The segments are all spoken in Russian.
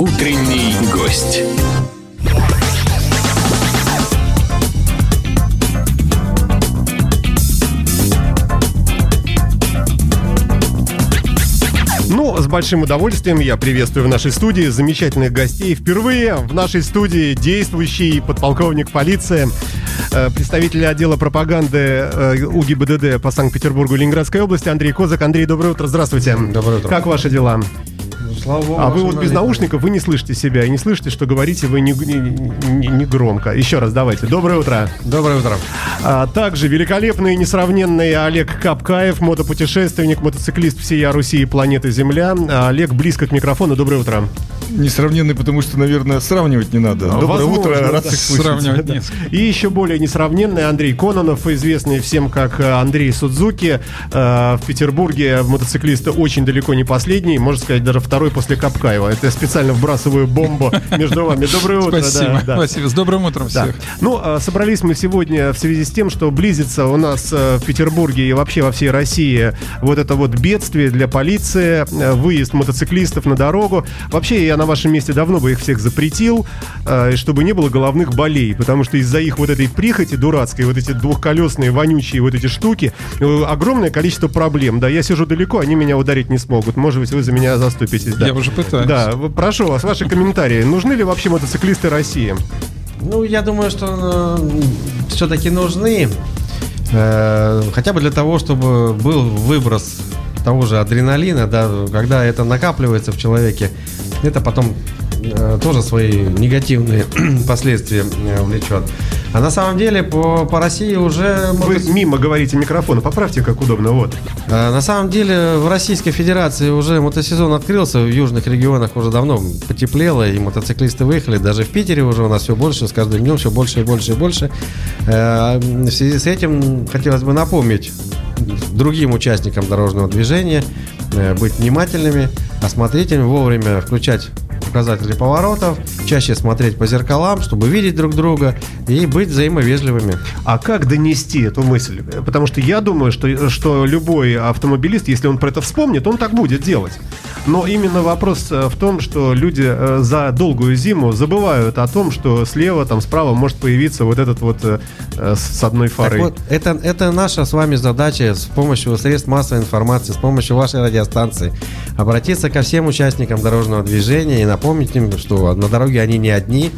Утренний гость. Ну, с большим удовольствием я приветствую в нашей студии замечательных гостей. Впервые в нашей студии действующий подполковник полиции, э, представитель отдела пропаганды э, УГИБДД по Санкт-Петербургу и Ленинградской области Андрей Козак. Андрей, доброе утро, здравствуйте. Доброе утро. Как ваши дела? Слава богу. А вы вот без наушников, вы не слышите себя и не слышите, что говорите вы не, не- не- не громко. Еще раз давайте. Доброе утро. Доброе утро. А также великолепный и несравненный Олег Капкаев, мотопутешественник, мотоциклист всей Руси и планеты Земля. А Олег близко к микрофону. Доброе утро. Несравненный, потому что, наверное, сравнивать не надо. Доброе Возможно, утро, рад да. всех слышать. Сравнивать Да. нет. И еще более несравненный Андрей Кононов, известный всем как э, Андрей Судзуки. Э, В Петербурге мотоциклист очень далеко не последний, можно сказать, даже второй после Капкаева. Это я специально вбрасываю бомбу между вами. Доброе утро. да, Спасибо, да. спасибо. С добрым утром Да. всех. Ну, а, собрались мы сегодня в связи с тем, что близится у нас э, в Петербурге и вообще во всей России вот это вот бедствие для полиции, выезд мотоциклистов на дорогу. Вообще, я на вашем месте давно бы их всех запретил, э, и чтобы не было головных болей, потому что из-за их вот этой прихоти дурацкой, вот эти двухколесные, вонючие вот эти штуки, э, огромное количество проблем. Да, я сижу далеко, они меня ударить не смогут. Может быть, вы за меня заступитесь. Да. Я уже пытаюсь. Да, прошу вас, ваши комментарии. Нужны ли вообще мотоциклисты России? Ну, я думаю, что все-таки нужны. э, хотя бы для того, чтобы был выброс того же адреналина, да, когда это накапливается в человеке, это потом тоже свои негативные последствия э, влечет. А на самом деле по, по России уже... Вы мотоци- мимо говорите микрофона, поправьте как удобно, вот. Э, На самом деле в Российской Федерации уже мотосезон открылся, в южных регионах уже давно потеплело, и мотоциклисты выехали. Даже в Питере уже у нас все больше, с каждым днем все больше и больше и больше. Э, В связи с этим хотелось бы напомнить другим участникам дорожного движения э, быть внимательными, осмотрительными, вовремя включать показатели поворотов, чаще смотреть по зеркалам, чтобы видеть друг друга и быть взаимовежливыми. А как донести эту мысль? Потому что я думаю, что, что любой автомобилист, если он про это вспомнит, он так будет делать. Но именно вопрос э, в том, что люди э, за долгую зиму забывают о том, что слева, там справа может появиться вот этот вот э, с одной Так фарой. вот, это, это наша с вами задача с помощью средств массовой информации, с помощью вашей радиостанции обратиться ко всем участникам дорожного движения и напомнить им, что на дороге они не одни,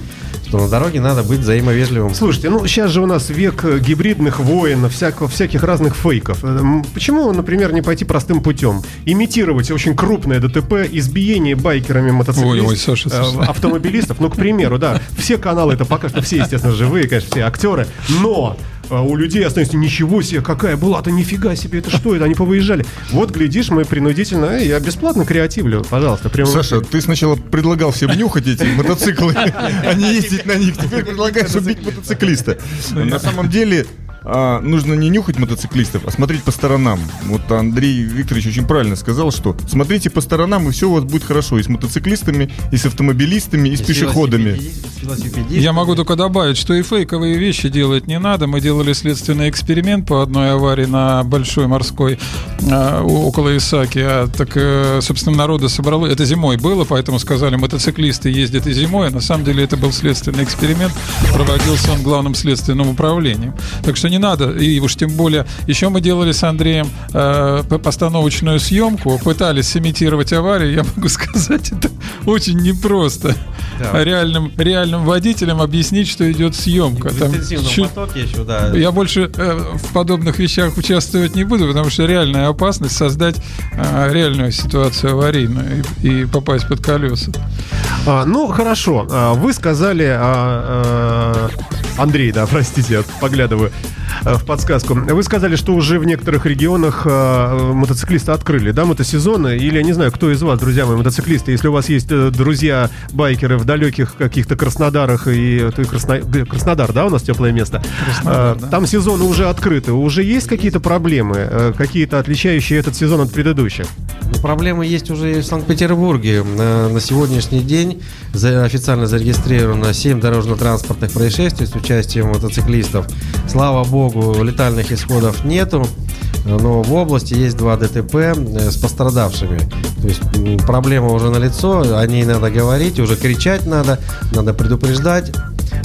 что на дороге надо быть взаимовежливым. Слушайте, ну сейчас же у нас век э, гибридных войн, всякого, всяких разных фейков. Э, Почему, например, не пойти простым путем? Имитировать очень крупное ДТП, избиение байкерами мотоциклистов, э, автомобилистов. Ну, к примеру, да. Все каналы это пока что все, естественно, живые, конечно, все актеры. Но э, у людей останется ничего себе, какая была-то, нифига себе, это что это, они повыезжали. Вот, глядишь, мы принудительно, э, я бесплатно креативлю, пожалуйста. прямо- Саша, ты сначала предлагал всем нюхать эти мотоциклы, а не ездить на них. Теперь предлагаешь убить мотоциклиста. На самом деле, а, нужно не нюхать мотоциклистов, а смотреть по сторонам. Вот Андрей Викторович очень правильно сказал, что смотрите по сторонам, и все у вас будет хорошо. И с мотоциклистами, и с автомобилистами, и с пешеходами. Я могу только добавить, что и фейковые вещи делать не надо. Мы делали следственный эксперимент по одной аварии на Большой морской а, около Исаки. А, так, э, собственно, народа собрало. Это зимой было, поэтому сказали, мотоциклисты ездят и зимой. А на самом деле это был следственный эксперимент. Проводился он главным следственным управлением. Так что не надо. И уж тем более, еще мы делали с Андреем э, постановочную съемку, пытались сымитировать аварию. Я могу сказать, это очень непросто. Да. Реальным, реальным водителям объяснить, что идет съемка. В Там чуть- потоке еще, да. я больше э, в подобных вещах участвовать не буду, потому что реальная опасность создать э, реальную ситуацию аварийную и, и попасть под колеса. А, ну, хорошо. А, Вы сказали, а, а, Андрей, да, простите, я поглядываю а, в подсказку. Вы сказали, что уже в некоторых регионах а, мотоциклисты открыли, да, мотосезоны? Или я не знаю, кто из вас, друзья мои, мотоциклисты, если у вас есть э, друзья-байкеры в далеких каких-то Краснодарах и Красно- Краснодар, да, у нас теплое место? Краснодар, да. Там сезоны уже открыты. Уже есть какие-то проблемы, э, какие-то отличающие этот сезон от предыдущих? Ну, Проблемы есть уже и в Санкт-Петербурге. На, сегодняшний день официально зарегистрировано 7 дорожно-транспортных происшествий с участием мотоциклистов. Слава богу, летальных исходов нету. Но в области есть два ДТП э, с пострадавшими. То есть проблема уже налицо, о ней надо говорить, уже кричать надо, надо предупреждать.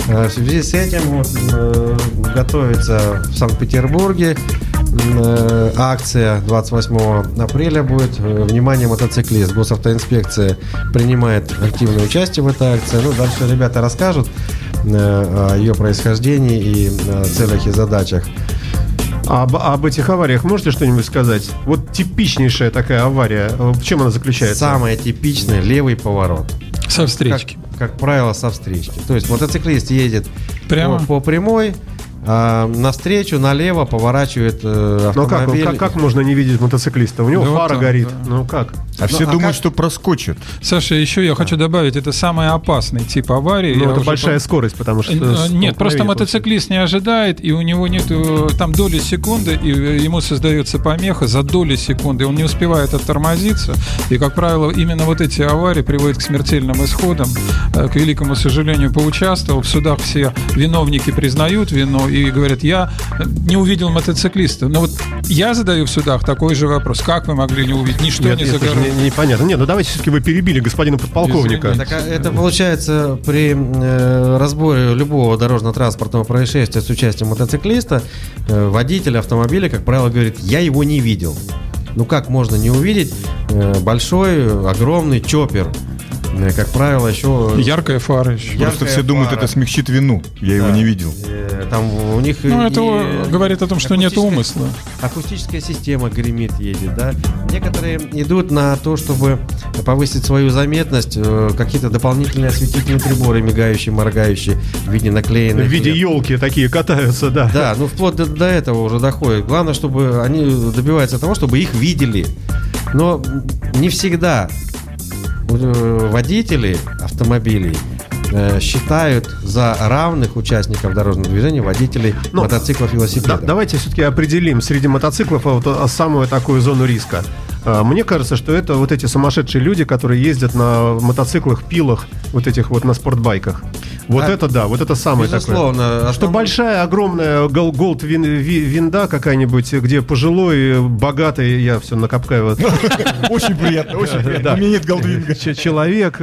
Э, В связи с этим вот, э, готовится в Санкт-Петербурге акция 28 апреля будет. Внимание, мотоциклист. Госавтоинспекция принимает активное участие в этой акции. Ну, дальше ребята расскажут о ее происхождении и э, целях и задачах. Об, об этих авариях можете что-нибудь сказать? Вот типичнейшая такая авария, э, в чем она заключается? Самое типичное левый поворот. Со Как, встречки. как правило, со встречки. То есть мотоциклист едет Прямо? По, по прямой, а навстречу налево поворачивает э, Ну как, автомобиль. как, как можно не видеть мотоциклиста? У него Да вот фара так, горит. да. Ну как? А все а думают, как- что проскочит. Саша, еще я хочу добавить, это самый опасный тип аварии. Ну, Я это большая по- скорость, потому что... Э, Нет, столкновение просто мотоциклист не ожидает, и у него нет там доли секунды, и э, ему создается помеха за доли секунды, он не успевает оттормозиться, и, как правило, именно вот эти аварии приводят к смертельным исходам. Э, К великому сожалению, поучаствовал, в судах все виновники признают вину и говорят, я не увидел мотоциклиста. Но вот я задаю в судах такой же вопрос, как вы могли не увидеть, ничто Нет, не это не- непонятно. Нет, ну давайте все-таки вы перебили господина подполковника. Извините. Так, а это получается при э, разборе любого дорожно-транспортного происшествия с участием мотоциклиста э, водитель автомобиля, как правило, говорит, я его не видел. Ну как можно не увидеть э, большой, огромный чоппер? Э, Как правило, еще... Яркая фара еще. Я- Просто Яркая все думают, фара. это смягчит вину. Я его Да. не видел. э, Там у них Ну, и- это и говорит о том, что нет умысла. Акустическая система гремит, едет, да. Некоторые идут на то, чтобы повысить свою заметность, э, какие-то дополнительные осветительные приборы, мигающие, моргающие, в виде В наклеенных. виде лент. елки такие катаются, да. Да, ну вплоть до, до этого уже доходит. Главное, чтобы они добиваются того, чтобы их видели. Но не всегда водители автомобилей э, считают за равных участников дорожного движения водителей Ну, мотоциклов и Да, велосипедов. давайте все-таки определим среди мотоциклов вот, а, самую такую зону риска. А, Мне кажется, что это вот эти сумасшедшие люди, которые ездят на мотоциклах, пилах, вот этих вот на спортбайках. Вот А, это да, вот это самое такое. Безусловно. Что основной- большая, огромная гол- голд вин- ви- винда какая-нибудь, где пожилой, богатый, я все накапкаю, Очень приятно, очень приятно. У меня нет голдвинга. человек,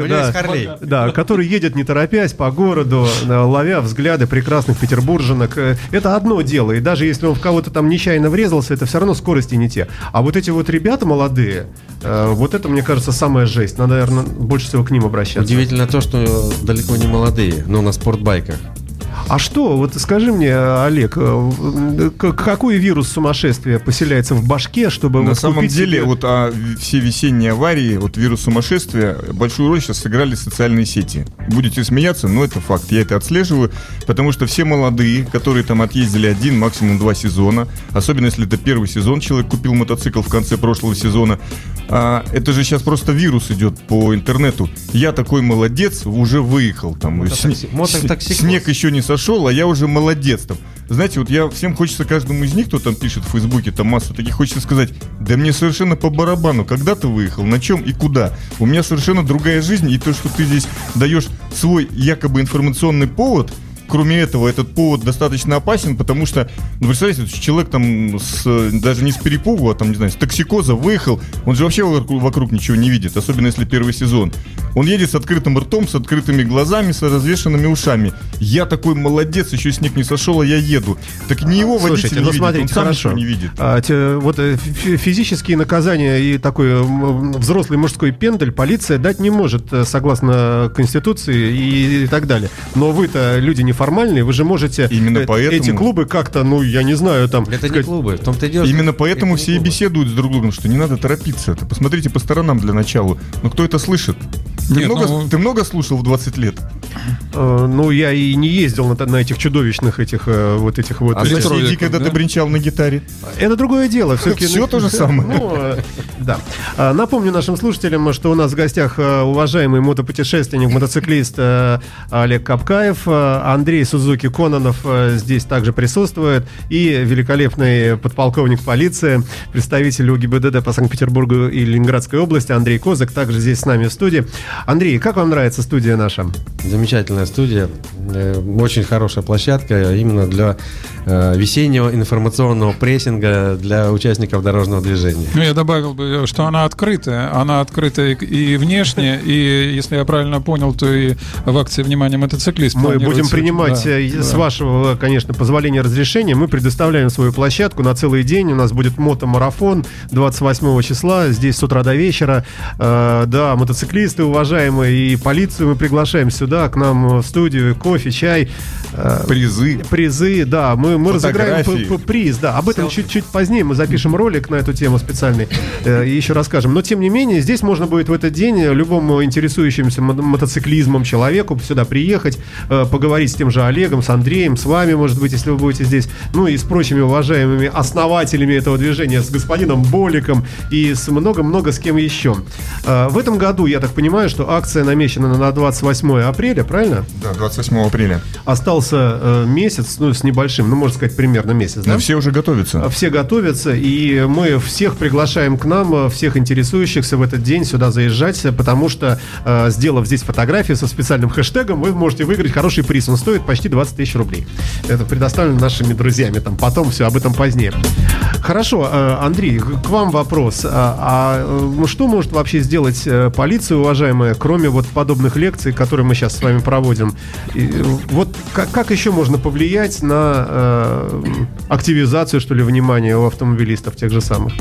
да, который едет не торопясь по городу, ловя взгляды прекрасных петербурженок. Э, Это одно дело, и даже если он в кого-то там нечаянно врезался, это все равно скорости не те. А вот эти вот ребята молодые, э, вот это, мне кажется, самая жесть. Надо, наверное, больше всего к ним обращаться. Удивительно то, что далеко не молодые, но на спортбайках. А что, вот скажи мне, Олег, э, к- какой вирус сумасшествия поселяется в башке, чтобы На вот самом деле, себе- вот а, все весенние аварии, вот вирус сумасшествия, большую роль сейчас сыграли социальные сети. Будете смеяться, но это факт. Я это отслеживаю, потому что все молодые, которые там отъездили один, максимум два сезона, особенно если это первый сезон, человек купил мотоцикл в конце прошлого сезона, а, это же сейчас просто вирус идет по интернету. Я такой молодец, уже выехал. Там, Мототокси- мототоксикоз. снег еще не сошел, а я уже молодец там. Знаете, вот я всем хочется каждому из них, кто там пишет в Фейсбуке, там массу таких, хочется сказать, да мне совершенно по барабану, когда ты выехал, на чем и куда. У меня совершенно другая жизнь, и то, что ты здесь даешь свой якобы информационный повод, кроме этого, этот повод достаточно опасен, потому что, ну, представляете, человек там с, э, даже не с перепугу, а там, не знаю, с токсикоза выехал, он же вообще вокруг, ничего не видит, особенно если первый сезон. Он едет с открытым ртом, с открытыми глазами, с развешенными ушами. Я такой молодец, еще снег не сошел, а я еду. Так не его водитель Слушайте, не ну видит, смотрите, он сам хорошо. не видит. А, те- вот э, фи- физические наказания и такой м, взрослый мужской пендель полиция дать не может, э, согласно Конституции и, и так далее. Но вы-то люди неформальные, вы же можете Именно э, поэтому- эти клубы как-то, ну, я не знаю, там... Это не сказать, клубы, в том-то и дело. Именно это поэтому не все и беседуют с друг другом, что не надо торопиться. Ты посмотрите по сторонам для начала. Но кто это слышит? Ты, Нет, много, ну- ты много слушал в 20 лет? Э, ну, я и не ездил на, на этих чудовищных этих э, вот этих вот... А соседи, Электроликов, когда да? ты бренчал на гитаре? Это другое дело. Все-таки, Всё то же самое. Ну, э, да. А, Напомню нашим слушателям, что у нас в гостях уважаемый мотопутешественник, мотоциклист Олег Капкаев, Андрей Сузуки Кононов здесь также присутствует, и великолепный подполковник полиции, представитель УГИБДД по Санкт-Петербургу и Ленинградской области Андрей Козак, также здесь с нами в студии. Андрей, как вам нравится студия наша? Замечательно. Замечательная студия, э, очень хорошая площадка именно для э, весеннего информационного прессинга для участников дорожного движения. Ну, я добавил бы, что она открытая. Она открытая и внешне, и, если я правильно понял, то и в акции «Внимание мотоциклист» Мы будем принимать, да, э, с да. вашего, конечно, позволения разрешения, мы предоставляем свою площадку на целый день. У нас будет мотомарафон 28 числа, здесь с утра до вечера. Э, да, мотоциклисты, уважаемые, и полицию мы приглашаем сюда, к нам в студию, кофе, чай. э, Призы. Призы, да, мы, мы разыграем Фотографии. п- п- приз, да. Об этом чуть-чуть позднее мы запишем ролик на эту тему специальный э, и еще расскажем. Но тем не менее, здесь можно будет в этот день любому интересующемуся мо- мотоциклизмом человеку сюда приехать, э, поговорить с тем же Олегом, с Андреем, с вами, может быть, если вы будете здесь, ну и с прочими уважаемыми основателями этого движения, с господином Боликом и с много-много с кем еще. Э, В этом году, я так понимаю, что акция намечена на 28 апреля, правильно? Да, 28 апреля. Остался э, месяц, ну, с небольшим, ну, можно сказать, примерно месяц, да? Но все уже готовятся. Все готовятся, и мы всех приглашаем к нам, э, всех интересующихся в этот день сюда заезжать, потому что, э, сделав здесь фотографию со специальным хэштегом, вы можете выиграть хороший приз. Он стоит почти 20 тысяч рублей. Это предоставлено нашими друзьями. Там потом все об этом позднее. Хорошо, э, Андрей, к вам вопрос. А, а, э, что может вообще сделать э, полиция, уважаемая, кроме вот подобных лекций, которые мы сейчас с вами проводим? И, э, вот как, как еще можно повлиять на э, активизацию, что ли, внимания у автомобилистов тех же самых?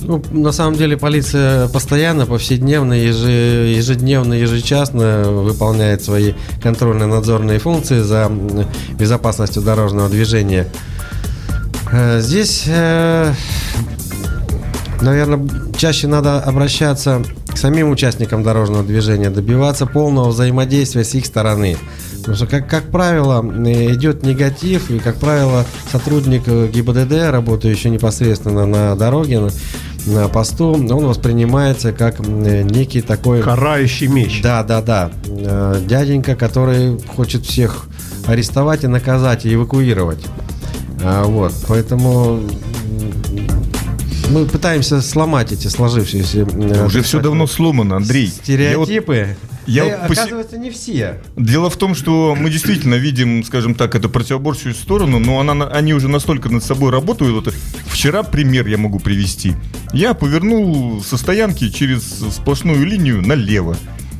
Ну, на самом деле полиция постоянно, повседневно, еже- ежедневно, ежечасно выполняет свои контрольно-надзорные функции за безопасностью дорожного движения. Э, Здесь, наверное, чаще надо обращаться к самим участникам дорожного движения, добиваться полного взаимодействия с их стороны. Потому что, как, как правило, э, идет негатив, и, как правило, сотрудник э, ГИБДД, работающий непосредственно на дороге, на, посту, он воспринимается как э, некий такой... Карающий меч. Да, да, да. Дяденька, который хочет всех арестовать и наказать, и эвакуировать. А, Вот, поэтому мы пытаемся сломать эти сложившиеся... э, Уже все давно сломано, Андрей. Я вот- Стереотипы. я Да, вот поси- оказывается, не все. Дело в том, что мы действительно видим, скажем так, эту противоборчую сторону, но она, на- они уже настолько над собой работают. Вот вчера пример я могу привести. Я повернул со стоянки через сплошную линию налево.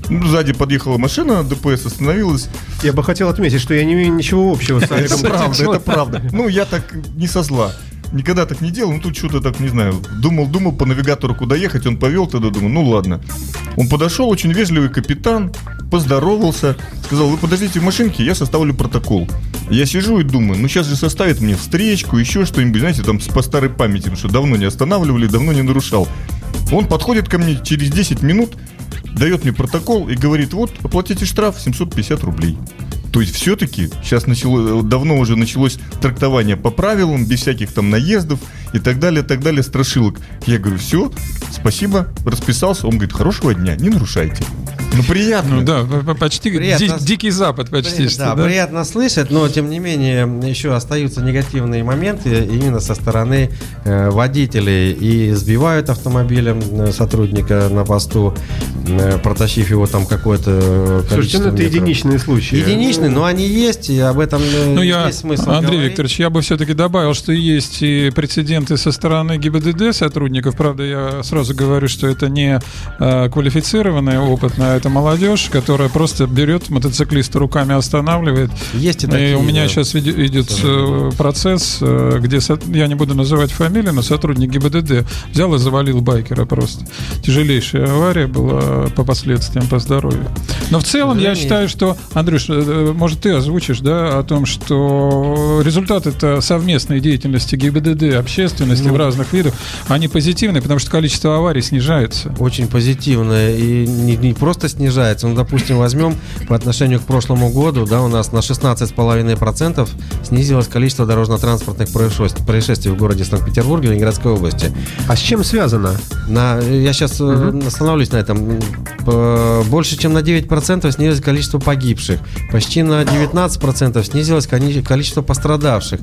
Ну, Сзади подъехала машина, ДПС остановилась. Я бы хотел отметить, что я не имею ничего общего с Это Олегом. правда, это правда. Ну, я так не со зла. Никогда так не делал, ну тут что-то так, не знаю, думал, думал по навигатору, куда ехать, он повел тогда, думаю, ну ладно. Он подошел, очень вежливый капитан, поздоровался, сказал, вы подождите в машинке, я составлю протокол. Я сижу и думаю, ну сейчас же составит мне встречку, еще что-нибудь, знаете, там по старой памяти, потому что давно не останавливали, давно не нарушал. Он подходит ко мне через 10 минут, дает мне протокол и говорит, вот, оплатите штраф 750 рублей. То есть все-таки сейчас начало, давно уже началось трактование по правилам, без всяких там наездов и так далее, так далее, страшилок. Я говорю, все, спасибо, расписался. Он говорит, хорошего дня, не нарушайте. Ну приятно. Ну да, почти Приятно. ди- дикий запад почти что, да, да? приятно слышать, но тем не менее еще остаются негативные моменты именно со стороны э, водителей и сбивают автомобилем э, сотрудника на посту, э, протащив его там какое-то э, Слушайте, количество ну это метров. единичные случаи. Единичные, но они есть, и об этом э, Ну, я, есть смысл Андрей говорить. Викторович, я бы все-таки добавил, что есть и прецеденты со стороны ГИБДД сотрудников. Правда, я сразу говорю, что это не э, квалифицированная, опытная, это молодежь, которая просто берет мотоциклиста руками останавливает. Есть и И такие, у меня да. сейчас идет э, процесс, э, где я не буду называть фамилию, но сотрудник ГИБДД взял и завалил байкера просто. Тяжелейшая авария была по последствиям по здоровью. Но в целом я сожалению. считаю, что, Андрюш, э, может ты озвучишь, да, о том, что результат это совместной деятельности ГИБДД, общественности Ну. в разных видах, они позитивные, потому что количество аварий снижается. Очень позитивно и не, не просто снижается. Ну, допустим, возьмем по отношению к прошлому году, да, у нас на 16,5% снизилось количество дорожно-транспортных происшествий, происшествий в городе Санкт-Петербурге Ленинградской области. А с чем связано? На, я сейчас остановлюсь на этом. Больше, чем на 9% снизилось количество погибших. Почти на 19% снизилось количество пострадавших.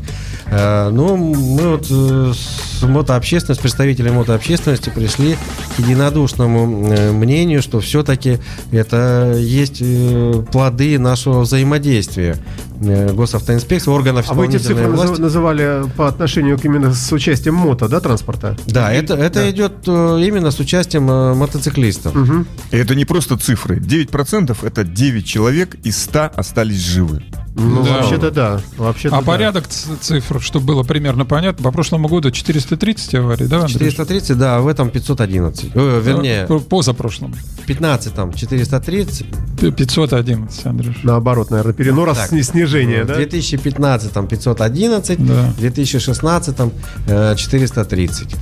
Э, Ну, мы вот э, с мотообщественностью, с представителями мотообщественности пришли к единодушному э, мнению, что все-таки это есть э, плоды нашего взаимодействия э, госавтоинспекции, органов А вы эти цифры власти. назыв- называли по отношению к именно с участием мото, да, транспорта? Да, это, это Да. идет э, именно с участием мотоциклистов. Мгм. И это не просто цифры. 9% это 9 человек из 100 остались живы. Ну, Да. вообще-то да. Вообще-то А да. порядок цифр, чтобы было примерно понятно, по прошлому году 430 аварий, да, Андрей? 430, да, а в этом 511. Э, вернее, По- Позапрошлом. в 15 там 430, П- 511, Андрюш. Наоборот, наверное, перенос Так. сни- снижение, в да? 2015 там 511, Да. в 2016 там э, 430.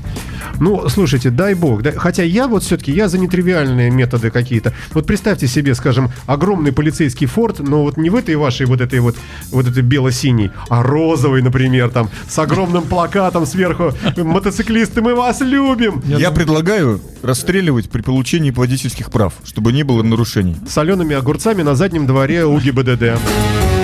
Ну, слушайте, дай бог. да- Хотя я вот все-таки, я за нетривиальные методы какие-то. Вот представьте себе, скажем, огромный полицейский форт, но вот не в этой вашей вот этой вот, вот этой бело-синей, а розовый, например, там, с огромным плакатом сверху «Мотоциклисты, мы вас любим!» Я предлагаю расстреливать при получении водительских прав, чтобы не было нарушений. с солеными огурцами на заднем дворе у ГИБДД.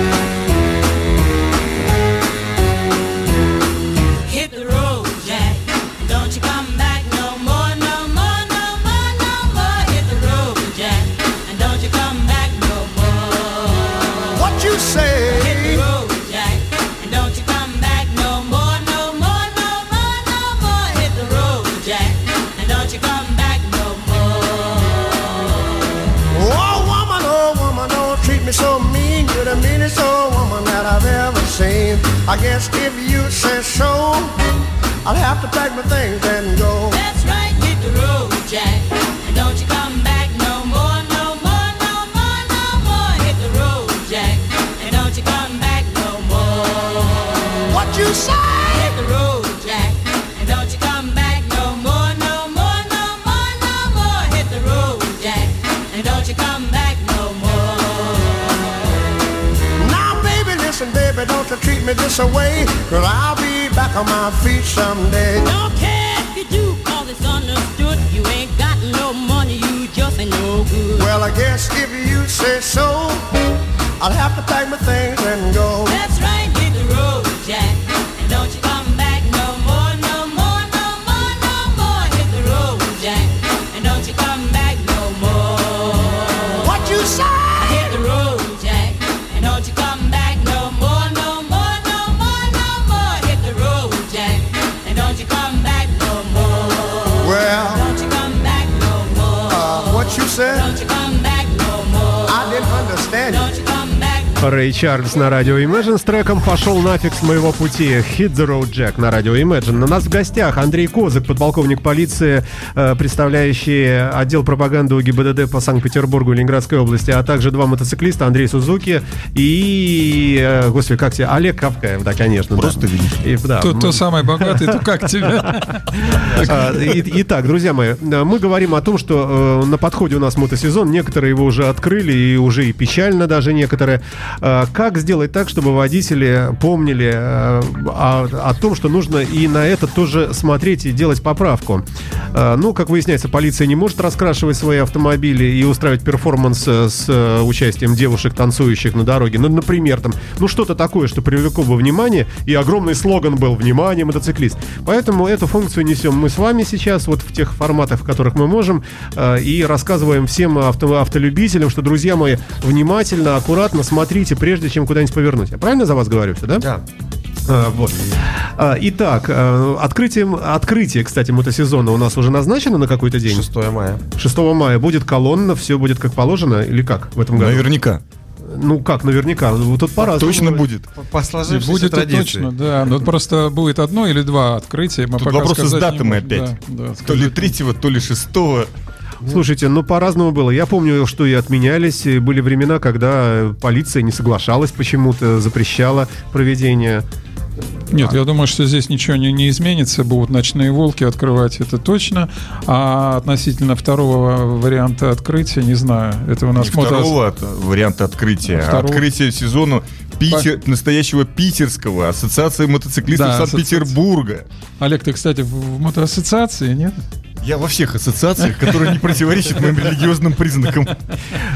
Рэй Чарльз на радио Imagine с треком «Пошел нафиг с моего пути» «Hit the Road Jack» на радио Imagine. На нас в гостях Андрей Козык, подполковник полиции, э, представляющий отдел пропаганды УГИБДД по Санкт-Петербургу и Ленинградской области, а также два мотоциклиста Андрей Сузуки и, э, господи, как тебе, Олег Кавкаев, да, конечно. Просто да. видишь. И, да, Кто, мы- кто самый богатый, то как тебя? а, Итак, друзья мои, э, мы говорим о том, что на подходе у нас мотосезон, некоторые его уже открыли, и уже и печально даже некоторые. Э, Как сделать так, чтобы водители помнили э, о, о том, что нужно и на это тоже смотреть и делать поправку? Э, Ну, как выясняется, полиция не может раскрашивать свои автомобили и устраивать перформанс с участием девушек, танцующих на дороге. Ну, например, там, ну, что-то такое, что привлекло бы внимание, и огромный слоган был «Внимание, мотоциклист». Поэтому эту функцию несем мы с вами сейчас, вот в тех форматах, в которых мы можем, и рассказываем всем авто- автолюбителям, что, друзья мои, внимательно, аккуратно смотрите, прежде чем куда-нибудь повернуть. Я правильно за вас говорю все, да? Да. А, вот. А, Итак, э, открытием, открытие, кстати, мотосезона у нас уже назначено на какой-то день? 6 мая. 6 мая будет колонна, все будет как положено, или как в этом году? Наверняка. Ну как, наверняка. Вот Тут пора. Точно будет. По- сложившейся Будет традиции. точно, да. Но просто будет одно или два открытия. Мы Тут пока вопросы с датами опять. Да, да, То ли третьего, то ли шестого. Слушайте, ну по-разному было. Я помню, что и отменялись. и Были времена, когда полиция не соглашалась почему-то, запрещала проведение. Нет, я думаю, что здесь ничего не, не изменится. Будут ночные волки открывать, это точно. А относительно второго варианта открытия, не знаю. Это у Не нас мото- второго от- варианта открытия, а Второго. открытие сезона Питер, настоящего питерского, ассоциации мотоциклистов Да, Санкт-Петербурга. Олег, ты, кстати, в, в мотоассоциации, нет? Я во всех ассоциациях, которые не противоречат моим религиозным признакам.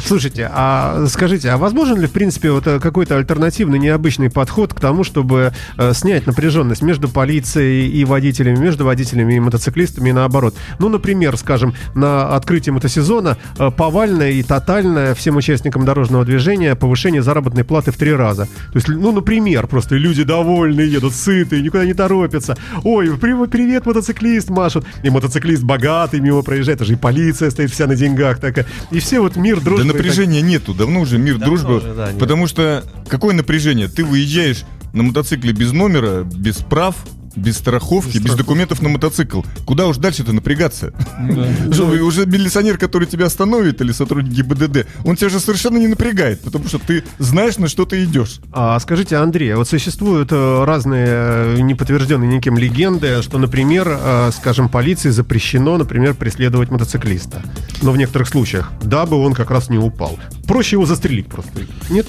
Слушайте, а скажите, а возможен ли, в принципе, вот э, какой-то альтернативный, необычный подход к тому, чтобы э, снять напряженность между полицией и водителями, между водителями и мотоциклистами и наоборот? Ну, например, скажем, на открытии мотосезона э, повальное и тотальное всем участникам дорожного движения повышение заработной платы в три раза. То есть, ну, например, просто люди довольные, едут сытые, никуда не торопятся. Ой, при- привет, мотоциклист, машут. И мотоциклист богатый мимо проезжает, даже и полиция стоит вся на деньгах такая. И все вот мир, дружба. Да и так- напряжения нету, давно уже мир, дружба. уже, да, нет. потому что какое напряжение? Ты выезжаешь на мотоцикле без номера, без прав, без страховки, без, документов на мотоцикл. Куда уж дальше-то напрягаться? Уже милиционер, который тебя остановит, или сотрудник ГИБДД, он тебя же совершенно не напрягает, потому что ты знаешь, на что ты идешь. А скажите, Андрей, вот существуют э, разные э, неподтвержденные никем легенды, что, например, э, скажем, полиции запрещено, например, преследовать мотоциклиста. Но в некоторых случаях, дабы он как раз не упал. Проще его застрелить просто. Нет?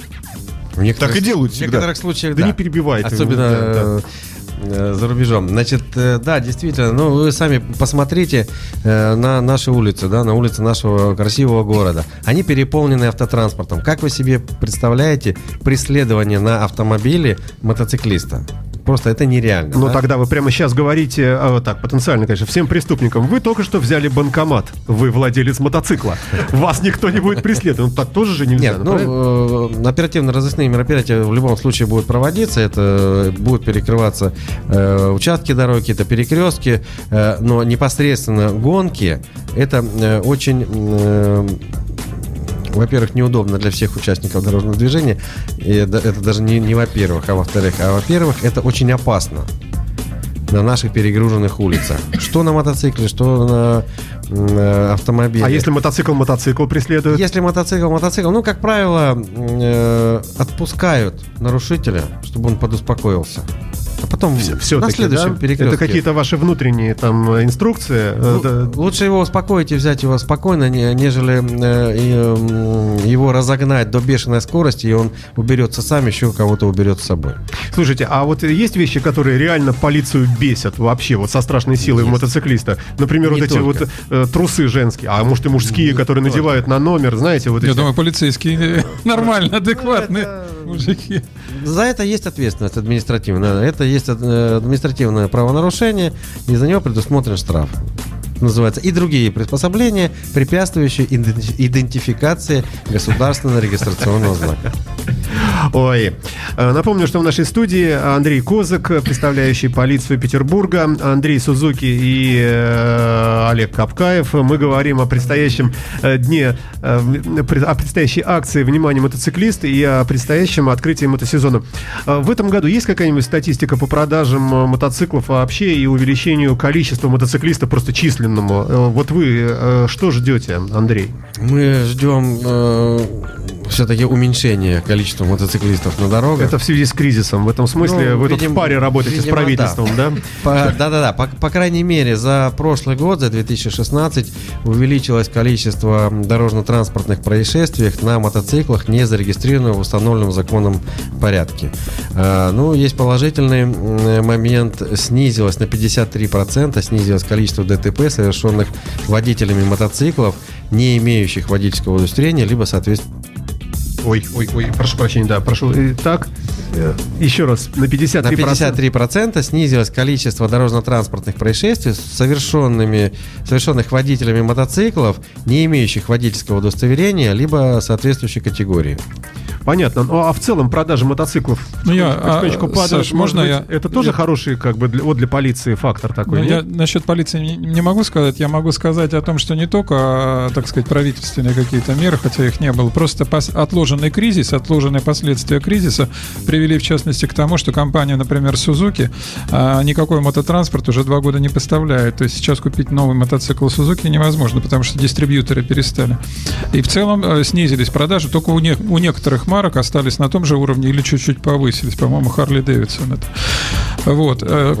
В некоторых- Так и делают В всегда. некоторых случаях, Да да. не перебивай ты Особенно его, да, да. Э, за рубежом. Значит, э, да, действительно, ну вы сами посмотрите э, на наши улицы, да, на улицы нашего красивого города. Они переполнены автотранспортом. Как вы себе представляете преследование на автомобиле мотоциклиста? Просто это нереально. Ну да? тогда вы прямо сейчас говорите, а, так, потенциально, конечно, всем преступникам, вы только что взяли банкомат, вы владелец мотоцикла, вас никто не будет преследовать. Ну так тоже же нельзя, Нет, ну, э, оперативно-розыскные мероприятия в любом случае будут проводиться. Это будут перекрываться э, участки дороги, это перекрестки, э, но непосредственно гонки это э, очень э, во-первых, неудобно для всех участников дорожного движения. И это, это даже не, не во-первых, а во-вторых. А во-первых, это очень опасно на наших перегруженных улицах. Что на мотоцикле, что на э, автомобиле. А если мотоцикл мотоцикл преследует? Если мотоцикл, мотоцикл, ну, как правило, э, отпускают нарушителя, чтобы он подуспокоился. Потом Все на следующем да? перекрестке. Это какие-то ваши внутренние там э, инструкции? э, Ну, да. Лучше его успокоить и взять его спокойно, не- нежели э, м, его разогнать до бешеной скорости, и он уберется сам, еще кого-то уберет с собой. Слушайте, а вот есть вещи, которые реально полицию бесят вообще, вот со страшной силой Есть. мотоциклиста? Например, Не вот эти только. вот э, трусы женские, а может и мужские, которые надевают на номер, знаете, вот Я эти... думаю, полицейские нормально, адекватные мужики. За это есть ответственность административная. Это есть э, административное правонарушение, и за него предусмотрен штраф. Называется. И другие приспособления, препятствующие иденти- идентификации государственного регистрационного знака. Ой. Э, Напомню, что в нашей студии Андрей Козак, представляющий полицию Петербурга, Андрей Сузуки и э, Олег Капкаев. Мы говорим о предстоящем э, дне, о предстоящей акции «Внимание, мотоциклист» и о предстоящем открытии мотосезона. В этом году есть какая-нибудь статистика по продажам мотоциклов вообще и увеличению количества мотоциклистов просто численному? Э, Вот вы э, что ждете, Андрей? Мы ждем все-таки уменьшения количества мотоциклистов на дорогах. Это в связи с кризисом. В этом смысле Ну, вы тут видимо- в паре работаете с видимо, правительством, да? Да-да-да, по, по крайней мере, за прошлый год, за 2016, увеличилось количество дорожно-транспортных происшествий на мотоциклах, не зарегистрированных в установленном законом порядке. А, ну, есть положительный момент, снизилось на 53%, снизилось количество ДТП, совершенных водителями мотоциклов, не имеющих водительского удостоверения, либо, соответственно, Ой, ой, ой, прошу прощения, да, прошу. Так, э, еще раз, на 53%. На 53% снизилось количество дорожно-транспортных происшествий, совершенными, совершенных водителями мотоциклов, не имеющих водительского удостоверения, либо соответствующей категории. Понятно. Ну, а в целом продажи мотоциклов Ну, я, потихонечку а, падают. Саш, можно быть, я- Это тоже хороший, как бы, для, вот для полиции фактор такой, Ну, я насчет полиции не, не могу сказать. Я могу сказать о том, что не только, а, так сказать, правительственные какие-то меры, хотя их не было, просто пос- отложенный кризис, отложенные последствия кризиса привели, в частности, к тому, что компания, например, Suzuki, а, никакой мототранспорт уже два года не поставляет. То есть сейчас купить новый мотоцикл Suzuki невозможно, потому что дистрибьюторы перестали. И в целом э, снизились продажи только у, не- у некоторых марок, марок остались на том же уровне или чуть-чуть повысились. По-моему, Харли Дэвидсон это. Вот. э.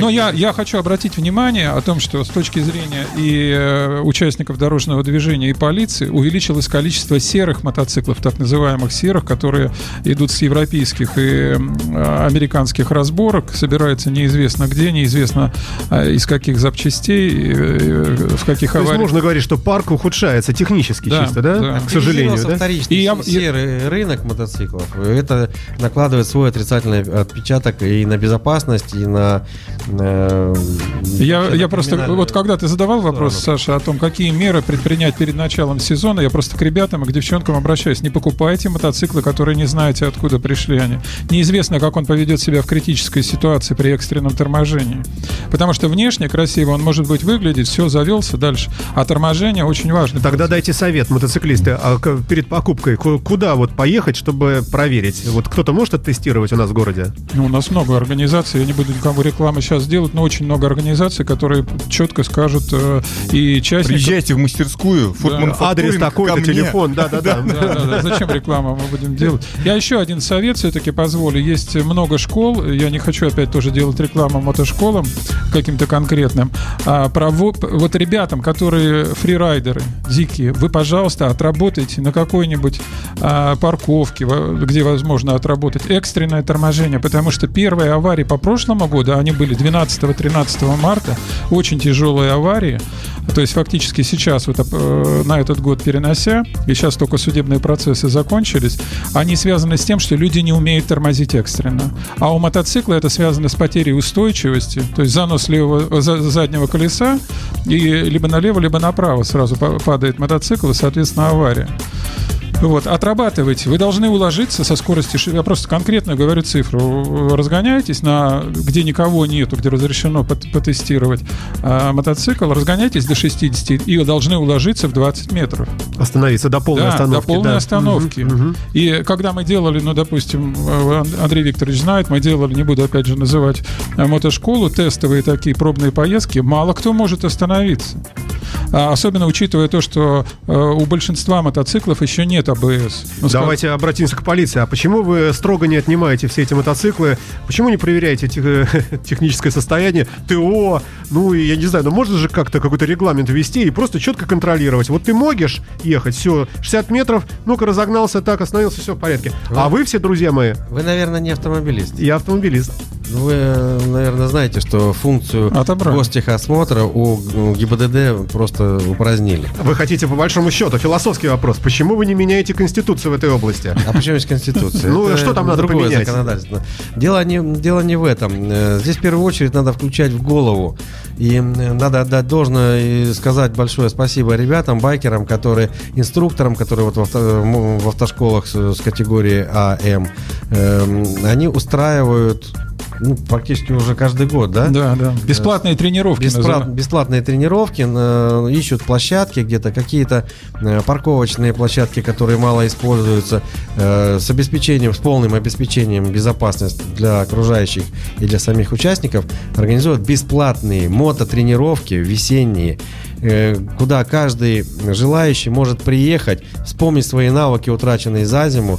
Но я, я хочу обратить внимание о том, что с точки зрения и э, участников дорожного движения, и полиции увеличилось количество серых мотоциклов, так называемых серых, которые идут с европейских и американских разборок, собираются неизвестно где, неизвестно э, из каких запчастей, в каких То есть авариях. можно говорить, что парк ухудшается технически Да, чисто, да? да. К сожалению, да? И я- серый рынок мотоциклов. Это накладывает свой отрицательный отпечаток и на безопасность, и на... э, Я, я просто, вот когда ты задавал вопрос. Саша, о том, какие меры предпринять перед началом сезона, я просто к ребятам и к девчонкам обращаюсь. Не покупайте мотоциклы, которые не знаете, откуда пришли они. Неизвестно, как он поведет себя в критической ситуации при экстренном торможении. Потому что внешне красиво он может быть выглядеть, все, завелся дальше. А торможение очень важно. Тогда дайте совет, мотоциклисты, а перед покупкой ку- куда вот поехать, чтобы проверить? Вот кто-то может оттестировать у нас в городе? Ну, у нас много организаций, я не буду никому рекламы сейчас делать, но очень много организаций, которые четко скажут э, и частникам... Приезжайте в мастерскую, Да. Адрес ко такой-то, мне. телефон, да-да-да. Да, да, да. Зачем рекламу мы будем делать? Я еще один совет все-таки позволю. Есть много школ. Я не хочу опять тоже делать рекламу мотошколам каким-то конкретным. А, прово- вот ребятам, которые фрирайдеры дикие, вы, пожалуйста, отработайте на какой-нибудь а, парковке, во- где возможно отработать экстренное торможение, потому что первые аварии по прошлому году, они были 12-13 марта, очень тяжелые аварии. То есть фактически сейчас вот э, на этот год перенося, и сейчас только судебные процессы закончились, они связаны с тем, что люди не умеют тормозить экстренно. А у мотоцикла это связано с потерей устойчивости, то есть занос левого, за- заднего колеса, и либо налево, либо направо сразу па- падает мотоцикл, и, соответственно, авария. Вот, отрабатывайте. Вы должны уложиться со скоростью. Я просто конкретно говорю цифру. Разгоняйтесь на где никого нету, где разрешено пот- потестировать а, мотоцикл. Разгоняйтесь до 60 и должны уложиться в 20 метров. Остановиться до полной да, остановки. до полной да. остановки. Мгм, мгм. И когда мы делали, ну, допустим, э, Ан- Андрей Викторович знает, мы делали, не буду опять же называть э, мотошколу, тестовые такие пробные поездки, мало кто может остановиться. А Особенно учитывая то, что э, у большинства мотоциклов еще нет АБС. Ну, скажем, Давайте обратимся к полиции. А почему вы строго не отнимаете все эти мотоциклы? Почему не проверяете тех- техническое состояние, ТО? Ну, и я не знаю, ну можно же как-то какой-то регламент ввести и просто четко контролировать. Вот ты можешь ехать, все, 60 метров, ну-ка разогнался так, остановился, все в порядке. А вы все, друзья мои, Вы, наверное, не автомобилист. я автомобилист. Вы, э, наверное, знаете, что функцию Отобрали. гостехосмотра у у ГИБДД просто упразднили. Вы хотите по большому счету, философский вопрос, почему вы не меняете Конституцию в этой области? А почему есть Конституция? Ну, что там надо поменять? законодательство. Дело не, дело не в этом. Э, Здесь в первую очередь надо включать в голову. И надо отдать должное и сказать большое спасибо ребятам, байкерам, которые, инструкторам, которые вот в, авто- м, в автошколах с, с категории АМ, эм, они устраивают ну, практически уже каждый год, да? Да, да. Бесплатные тренировки. Беспра- бесплатные тренировки, э, ищут площадки где-то, какие-то э, парковочные площадки, которые мало используются, э, с обеспечением, с полным обеспечением безопасности для окружающих и для самих участников, организуют бесплатные мототренировки весенние, э, куда каждый желающий может приехать, вспомнить свои навыки, утраченные за зиму,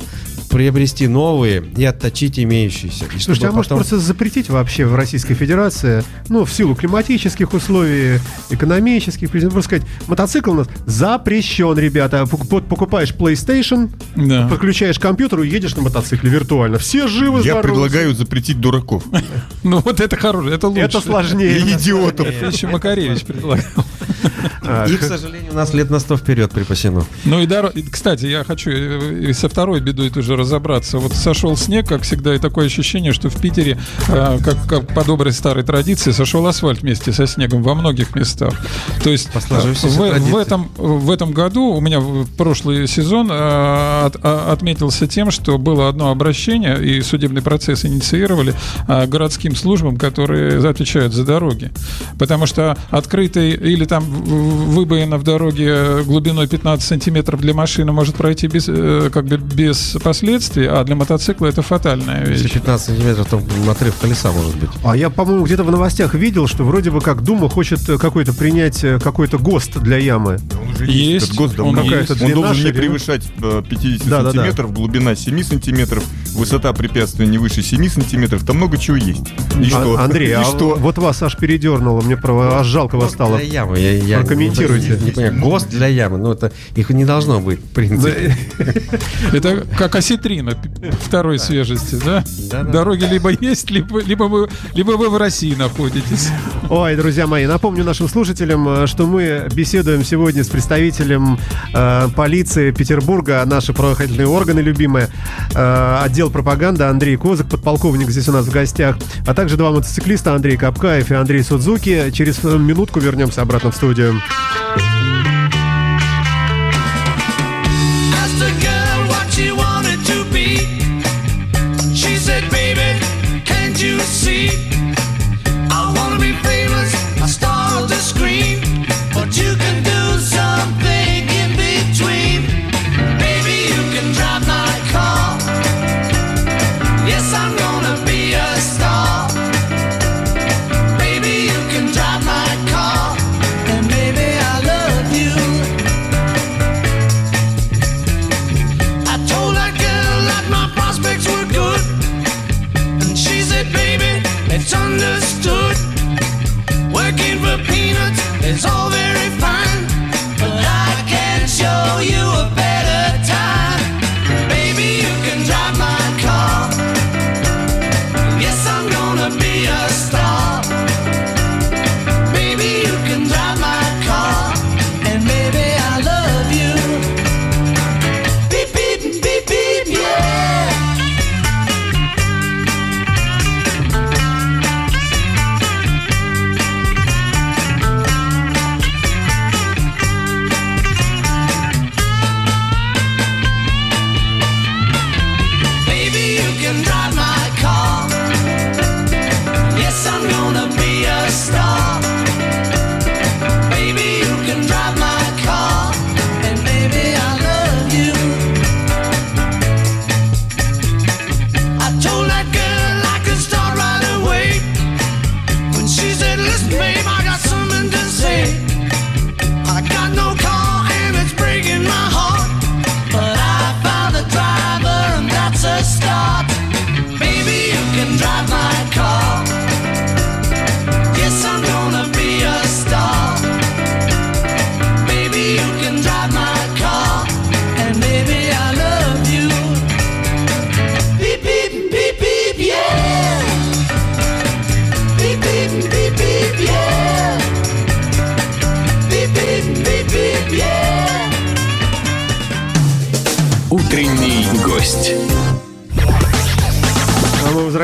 приобрести новые и отточить имеющиеся. И Слушайте, а чтобы может потом- просто запретить вообще в Российской Федерации, ну, в силу климатических условий, экономических, просто сказать, мотоцикл у нас запрещен, ребята. Пок- пок- Покупаешь PlayStation, Да. подключаешь к компьютеру и едешь на мотоцикле виртуально. Все живы, Я здоровы. предлагаю запретить дураков Ну вот это хорошее, это лучше. Это сложнее. и идиотов. Это еще Макаревич предлагал. А, И, к сожалению, у нас лет на 100 вперед припасено. Ну и, и, кстати, я хочу и со второй бедой тоже разобраться. Вот сошел снег, как всегда, и такое ощущение, что в Питере, э, как, как по доброй старой традиции, сошел асфальт вместе со снегом во многих местах. То есть в, в этом, в этом году у меня прошлый сезон э, от- а- отметился тем, что было одно обращение, и судебный процесс инициировали городским службам, которые отвечают за дороги. Потому что открытый или там выбоина в дороге глубиной 15 сантиметров для машины может пройти без, э, как бы без последствий, а для мотоцикла это фатальная Если вещь. 15 сантиметров, то отрыв колеса может быть. А я, по-моему, где-то в новостях видел, что вроде бы как Дума хочет э, какой-то принять э, какой-то ГОСТ для ямы. Он уже Есть, есть, ГОСТ он есть. Он должен не превышать э, 50 Да, да, да. сантиметров, глубина 7 сантиметров, высота препятствия не выше 7 сантиметров. Там много чего есть. И что? А- Андрей, И а что? вот вас аж передернуло, мне право, аж жалко вас стало. Ямы. Я, я Прокомментируйте. Не, не понимаю. ГОСТ для ямы. Ну, это их не должно быть, в принципе. Это как осетрина второй свежести, да? Дороги либо есть, либо, либо, вы, либо вы в России находитесь. Ой, друзья мои, напомню нашим слушателям, э, что мы беседуем сегодня с представителем э, полиции Петербурга, наши правоохранительные органы любимые, э, отдел пропаганды Андрей Козак, подполковник здесь у нас в гостях, а также два мотоциклиста Андрей Капкаев и Андрей Судзуки. Через э, минутку вернемся обратно в студию. Asked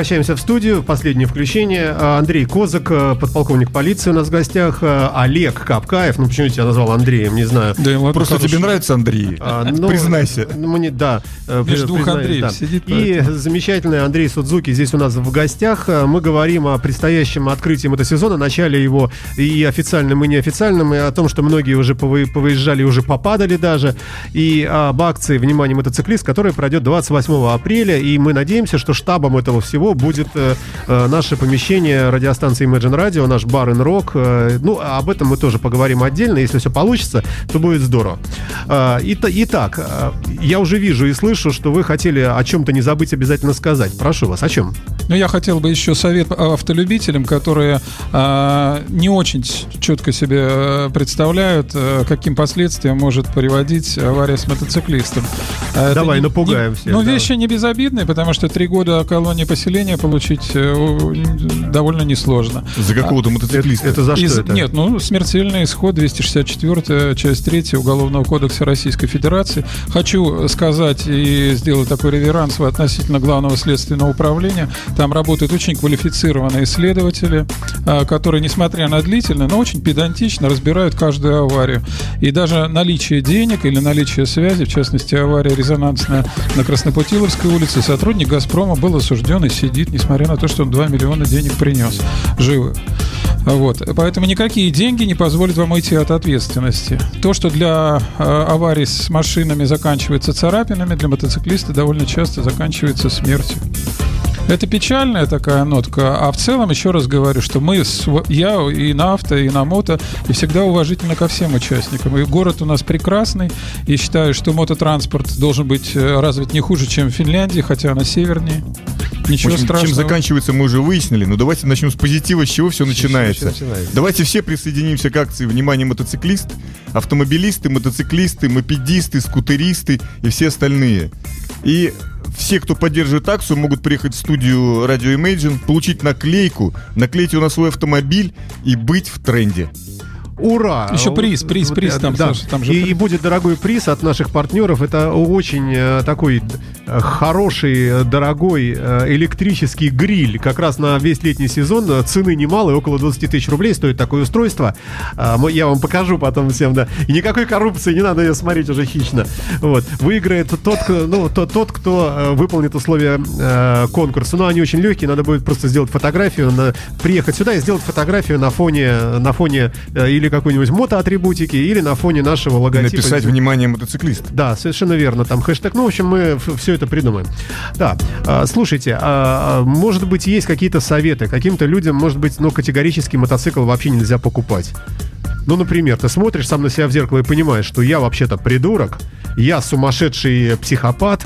возвращаемся в студию. Последнее включение. А, Андрей Козак, э, подполковник полиции у нас в гостях. э, Олег Капкаев. Ну, почему я тебя назвал Андреем, не знаю. Да ладно, Просто хороший. тебе нравится Андрей? А, ну, Признайся. ну, Мне, да. э, Между двух Андреев да. сидит, И поэтому. замечательный Андрей Судзуки здесь у нас в гостях. Мы говорим о предстоящем открытии мотосезона, начале его и официальным, и неофициальным, и о том, что многие уже повы- повыезжали, уже попадали даже, и об акции «Внимание, мотоциклист», которая пройдет 28 апреля, и мы надеемся, что штабом этого всего будет э, э, наше помещение радиостанции Imagine Radio, наш бар and Rock. Э, ну, об этом мы тоже поговорим отдельно. Если все получится, то будет здорово. Ита- Итак, я уже вижу и слышу, что вы хотели о чем-то не забыть обязательно сказать. Прошу вас, о чем? Ну, я хотел бы еще совет автолюбителям, которые не очень четко себе представляют, э, каким последствиям может приводить авария с мотоциклистом. А это Давай, не- напугаем не- всех, Ну, давай. вещи не безобидные, потому что три года колонии поселения получить э, довольно несложно. За какого-то мотоциклиста. Это за что Из- это? Нет, ну, смертельный исход 264 часть 3 Уголовного кодекса Российской Федерации. Хочу сказать и сделать такой реверанс относительно главного следственного управления. Там работают очень квалифицированные следователи, а, которые, несмотря на длительное, но очень педантично разбирают каждую аварию. И даже наличие денег или наличие связи, в частности, авария резонансная на Краснопутиловской улице, сотрудник «Газпрома» был осужден и сидит, несмотря на то, что он 2 миллиона денег принес живых. Вот. Поэтому никакие деньги не позволят вам уйти от ответственности. То, что для э, аварий с машинами заканчивается царапинами, для мотоциклиста довольно часто заканчивается смертью. Это печальная такая нотка, а в целом еще раз говорю, что мы, с- я и на авто, и на мото, и всегда уважительно ко всем участникам. И город у нас прекрасный, и считаю, что мототранспорт должен быть э, развит не хуже, чем в Финляндии, хотя она севернее. Ничего общем, страшного. чем заканчивается, мы уже выяснили. Но давайте начнем с позитива, с чего все начинается. начинается? Давайте все присоединимся к акции «Внимание, мотоциклист», автомобилисты, мотоциклисты, мопедисты, скутеристы и все остальные. И все, кто поддерживает акцию, могут приехать в студию Radio Imagine, получить наклейку, наклеить ее на свой автомобиль и быть в тренде. Ура! Еще приз, приз, Вот, приз э, там, да. Саша, там же и, и будет дорогой приз от наших партнеров. Это очень э, такой э, хороший, э, дорогой э, электрический гриль. Как раз на весь летний сезон. Э, Цены немалые, около 20 тысяч рублей стоит такое устройство. Мы- Я вам покажу потом всем, да. И никакой коррупции, не надо ее смотреть уже хищно. Вот. Выиграет тот, ну, тот, тот, кто э, выполнит условия э, конкурса. Но они очень легкие, надо будет просто сделать фотографию, на- приехать сюда и сделать фотографию на фоне, на фоне э, или какой-нибудь мотоатрибутики, или на фоне нашего логотипа. написать «Внимание, мотоциклист». Да, совершенно верно. Там хэштег. Ну, в общем, мы все это придумаем. Да. а, слушайте, а, а, может быть, есть какие-то советы? Каким-то людям, может быть, ну, категорически мотоцикл вообще нельзя покупать. Ну, например, ты смотришь сам на себя в зеркало и понимаешь, что я вообще-то придурок, я сумасшедший психопат,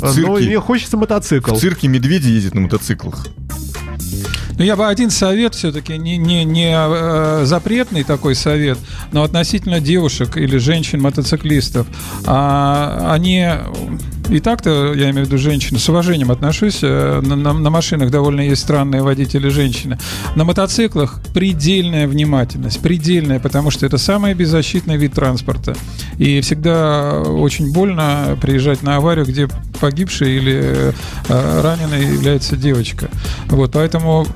но цирке. мне хочется мотоцикл. В цирке медведи ездят на мотоциклах. Ну, я бы один совет все-таки, не, не, не э, запретный такой совет, но относительно девушек или женщин-мотоциклистов. А, они и так-то, я имею в виду женщины, с уважением отношусь. э, На, на- на машинах довольно есть странные водители женщины. На мотоциклах предельная внимательность, предельная, потому что это самый беззащитный вид транспорта. И всегда очень больно приезжать на аварию, где погибшей или э, раненой является девочка. Вот, поэтому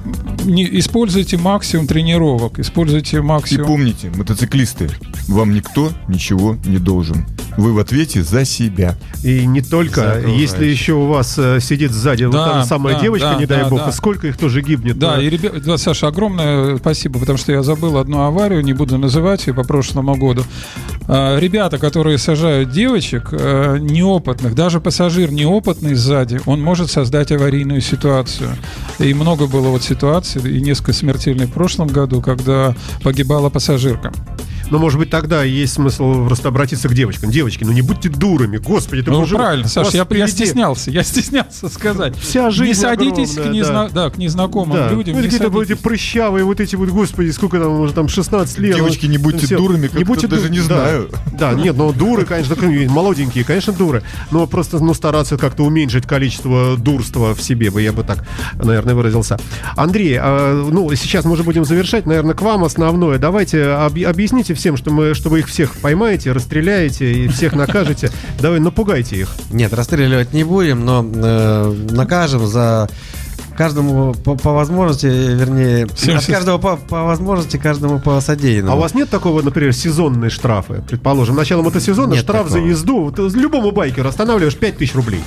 не, используйте максимум тренировок, используйте И максимум... помните, мотоциклисты, вам никто ничего не должен. Вы в ответе за себя. И не только, Окружающих. если еще у вас э, сидит сзади вот Да, та же самая да, девочка, да, не дай да, бог, да. сколько их тоже гибнет. Да, э, и ребят, да, Саша, огромное спасибо, потому что я забыл одну аварию, не буду называть ее по прошлому году. А, Ребята, которые сажают девочек э, неопытных, даже пассажир неопытный сзади, он может создать аварийную ситуацию. И много было вот ситуаций, и несколько смертельных в прошлом году, когда погибала пассажирка. Но, может быть, тогда есть смысл просто обратиться к девочкам. Девочки, ну не будьте дурами, господи, ты Ну, мужик, правильно, у Саш, вас я, я стеснялся, я стеснялся сказать. Вся жизнь Не садитесь к, огромная, незна- да, к незнакомым Да. людям. Ну, не какие-то вот эти прыщавые, вот эти вот, господи, сколько там, уже там 16 лет. Девочки, не будьте Всё. дурами, как-то даже ду- не да. знаю. Да, нет, ну дуры, конечно, молоденькие, конечно, дуры. Но просто, ну, стараться как-то уменьшить количество дурства в себе бы, я бы так, наверное, выразился. Андрей, а, ну, сейчас мы уже будем завершать, наверное, к вам основное. Давайте объ- объясните всем, что, мы, что вы их всех поймаете, расстреляете и всех накажете. Давай, напугайте их. Нет, расстреливать не будем, но э, накажем за каждому по, по возможности, вернее, от 70. каждого по, по возможности, каждому по содеянному. А у вас нет такого, например, сезонные штрафы? Предположим, начало мотосезона, Нет штраф такого. за езду. Вот любому байкеру останавливаешь 5000 рублей.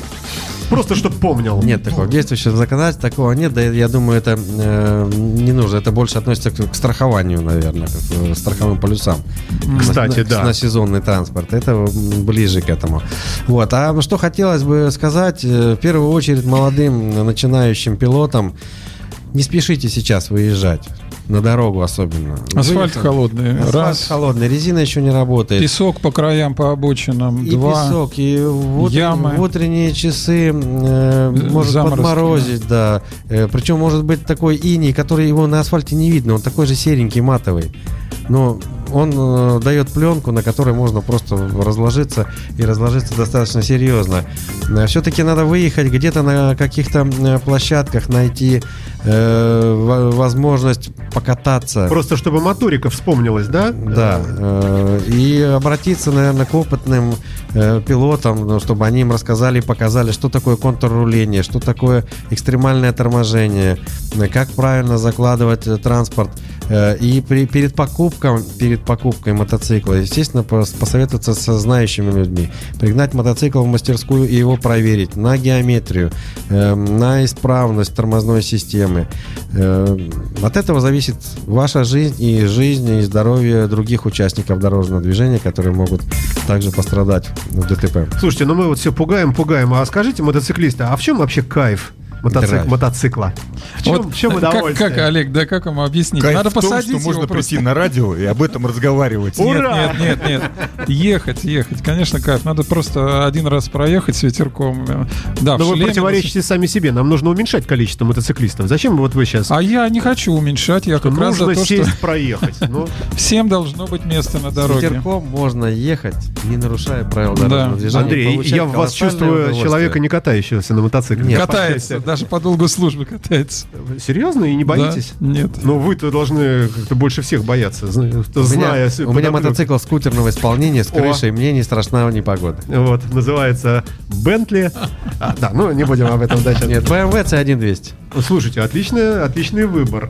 Просто чтобы помнил. Нет такого. В действующем законодательстве такого нет. Да, я думаю, это э, не нужно. Это больше относится к, к страхованию, наверное, к э, страховым полюсам. Кстати, на, да. На сезонный транспорт. Это ближе к этому. Вот. А что хотелось бы сказать, э, в первую очередь молодым начинающим пилотам, не спешите сейчас выезжать. На дорогу особенно. Асфальт холодный. Асфальт Раз. холодный, резина еще не работает. Песок по краям, по обочинам. И два. песок, и в, утрен- ямы. в утренние часы э, может заморозки, подморозить, да. Э, причем может быть такой иней, который его на асфальте не видно, он такой же серенький, матовый. Но он э, дает пленку, на которой можно просто разложиться и разложиться достаточно серьезно. Все-таки надо выехать где-то на каких-то э, площадках, найти э, во- возможность покататься. Просто чтобы моторика вспомнилась, да? Да, э, и обратиться, наверное, к опытным э, пилотам, ну, чтобы они им рассказали и показали, что такое контрруление, что такое экстремальное торможение, э, как правильно закладывать э, транспорт. Э, И при- перед покупком, перед покупкой мотоцикла, естественно, пос- посоветоваться со знающими людьми, пригнать мотоцикл в мастерскую и его проверить на геометрию, эм, на исправность тормозной системы. Эм, От этого зависит ваша жизнь и жизнь и здоровье других участников дорожного движения, которые могут также пострадать в ДТП. Слушайте, ну мы вот все пугаем, пугаем. А скажите, мотоциклисты, а в чем вообще кайф мотоцик- Драйв. мотоцикла? В чем, в чем как, удовольствие? как, Олег, да как ему объяснить? Кайф Надо в том, посадить что его можно просто. прийти на радио и об этом разговаривать. Ура! Нет, нет, нет, нет. Ехать, ехать. Конечно, кайф. Надо просто один раз проехать с ветерком. Да, Но вы шлеме. противоречите сами себе. Нам нужно уменьшать количество мотоциклистов. Зачем вот вы сейчас А я не хочу уменьшать. Я как раз за нужно то, сесть, что проехать? Ну, всем должно быть место на С дороге. ветерком можно ехать, не нарушая правил Да. дорожного движения. Андрей, я в вас чувствую человека, не катающегося на мотоцикле. Нет. Катается, даже по долгу службы катается. Серьезно? И не боитесь? Да? Нет. Ну, вы-то должны как-то больше всех бояться, зна- У меня, зная... у меня мотоцикл скутерного исполнения с О. крышей, мне не страшна непогода. Вот, называется Бентли. А, да, ну не будем об этом дальше. Нет, BMW C1 200. Слушайте, отличный, отличный выбор.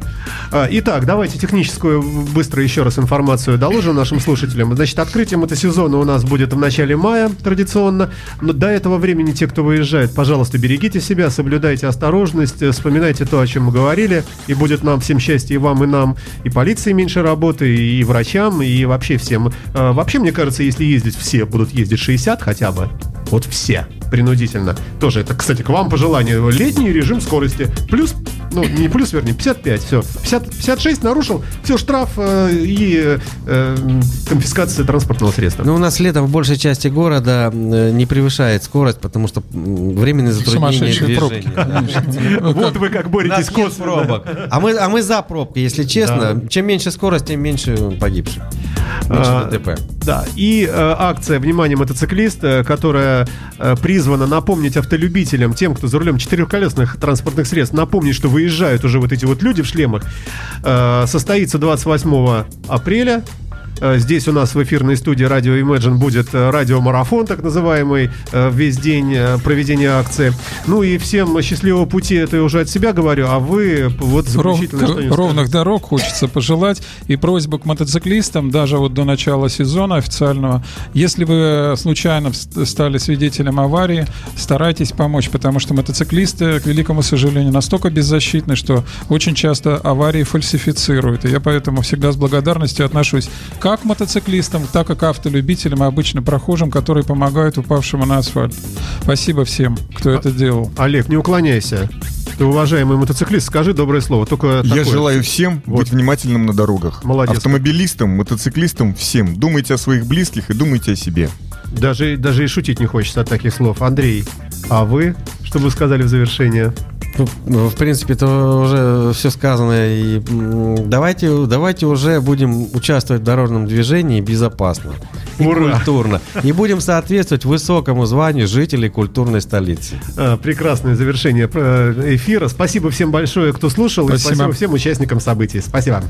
А, Итак, давайте техническую быстро еще раз информацию доложим нашим слушателям. Значит, открытие мотосезона у нас будет в начале мая традиционно. Но до этого времени те, кто выезжает, пожалуйста, берегите себя, соблюдайте осторожность, э, вспоминайте то, о чем мы говорили. И будет нам всем счастье, и вам, и нам, и полиции меньше работы, и врачам, и вообще всем. А, Вообще, мне кажется, если ездить все, будут ездить 60 хотя бы, вот все, принудительно. Тоже это, кстати, к вам пожелание. Летний режим скорости. Плюс, ну, не плюс, вернее, 55, все. 50, 56 нарушил, все, штраф э, и э, конфискация транспортного средства. Ну, у нас летом в большей части города э, не превышает скорость, потому что временные затруднения движения. вот вы как боретесь косвенно. пробок. А мы, а мы за пробки, если честно. Чем меньше скорость, тем меньше погибших. Меньше А, ДТП. Да, и э, акция «Внимание, мотоциклист», э, э, призвана напомнить автолюбителям, тем, кто за рулем четырехколесных транспортных средств, напомнить, что выезжают уже вот эти вот люди в шлемах, э, состоится 28 апреля. Э, Здесь у нас в эфирной студии радио Imagine будет э, радиомарафон, так называемый, э, весь день проведения акции. Ну и всем счастливого пути, это я уже от себя говорю, а вы вот Ров- ровных дорог хочется пожелать. И просьба к мотоциклистам, даже вот до начала сезона официального, если вы случайно стали свидетелем аварии, старайтесь помочь, потому что мотоциклисты, к великому сожалению, настолько беззащитны, что очень часто аварии фальсифицируют. И я поэтому всегда с благодарностью отношусь как мотоциклистам, так и к автолюбителям и обычно прохожим, которые помогают упавшему на асфальт. Спасибо всем, кто это делал. Олег, не уклоняйся. Ты, уважаемый мотоциклист, скажи доброе слово. Только Я такое. желаю всем Вот. быть внимательным на дорогах. Молодец. Автомобилистам, мотоциклистам, всем. Думайте о своих близких и думайте о себе. Даже, даже и шутить не хочется от таких слов. Андрей, а вы, что бы сказали в завершение? Ну, В принципе, это уже все сказано. И давайте, давайте уже будем участвовать в дорожном движении безопасно и Ура! культурно. И будем соответствовать высокому званию жителей культурной столицы. А, прекрасное завершение э, эфира. Спасибо всем большое, кто слушал. И Спасибо. спасибо всем участникам событий. Спасибо.